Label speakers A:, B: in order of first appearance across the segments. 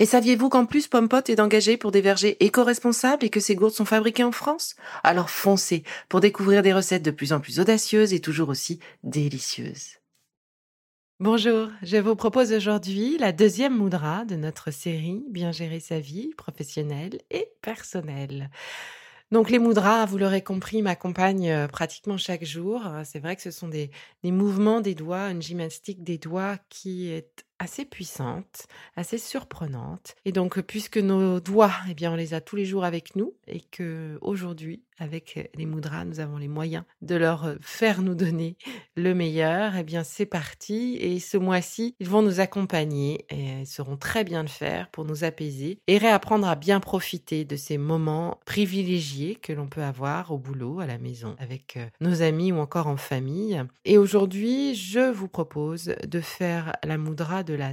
A: Et saviez-vous qu'en plus Pompot est engagé pour des vergers éco-responsables et que ces gourdes sont fabriquées en France? Alors foncez pour découvrir des recettes de plus en plus audacieuses et toujours aussi délicieuses.
B: Bonjour, je vous propose aujourd'hui la deuxième moudra de notre série Bien gérer sa vie professionnelle et personnelle. Donc les moudras, vous l'aurez compris, m'accompagnent euh, pratiquement chaque jour. C'est vrai que ce sont des mouvements des doigts, une gymnastique des doigts qui est assez puissante, assez surprenante. Et donc, puisque nos doigts, eh bien, on les a tous les jours avec nous et que aujourd'hui, avec les moudras, nous avons les moyens de leur faire nous donner le meilleur, eh bien, c'est parti. Et ce mois-ci, ils vont nous accompagner et ils sauront très bien le faire pour nous apaiser et réapprendre à bien profiter de ces moments privilégiés que l'on peut avoir au boulot, à la maison, avec nos amis ou encore en famille. Et aujourd'hui, je vous propose de faire la moudra de la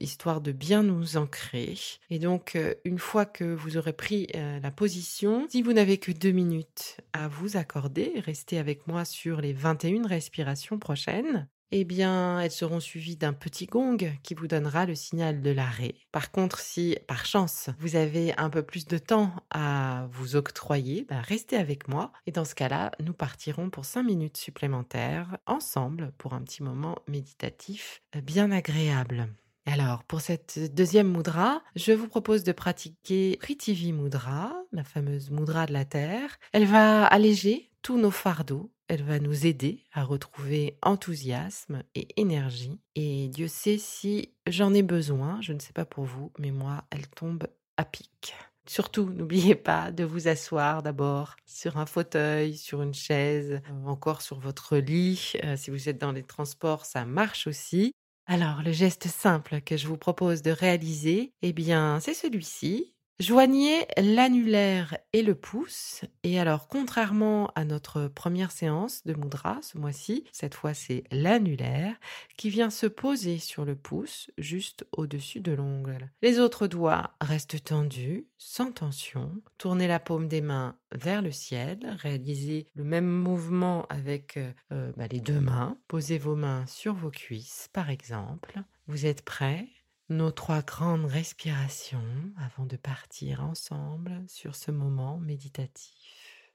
B: histoire de bien nous ancrer. Et donc, euh, une fois que vous aurez pris euh, la position, si vous n'avez que deux minutes à vous accorder, restez avec moi sur les 21 respirations prochaines eh bien, elles seront suivies d'un petit gong qui vous donnera le signal de l'arrêt. Par contre, si par chance vous avez un peu plus de temps à vous octroyer, ben, restez avec moi et dans ce cas-là, nous partirons pour 5 minutes supplémentaires ensemble pour un petit moment méditatif bien agréable. Alors, pour cette deuxième mudra, je vous propose de pratiquer Prithvi Mudra, la fameuse mudra de la terre. Elle va alléger tous nos fardeaux elle va nous aider à retrouver enthousiasme et énergie. Et Dieu sait si j'en ai besoin, je ne sais pas pour vous, mais moi, elle tombe à pic. Surtout, n'oubliez pas de vous asseoir d'abord sur un fauteuil, sur une chaise, euh, encore sur votre lit. Euh, si vous êtes dans les transports, ça marche aussi. Alors, le geste simple que je vous propose de réaliser, eh bien, c'est celui-ci. Joignez l'annulaire et le pouce. Et alors, contrairement à notre première séance de Mudra ce mois-ci, cette fois c'est l'annulaire qui vient se poser sur le pouce juste au-dessus de l'ongle. Les autres doigts restent tendus, sans tension. Tournez la paume des mains vers le ciel. Réalisez le même mouvement avec euh, bah, les deux mains. Posez vos mains sur vos cuisses, par exemple. Vous êtes prêts? Nos trois grandes respirations avant de partir ensemble sur ce moment méditatif.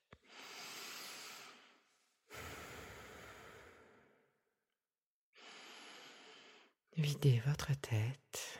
B: Videz votre tête.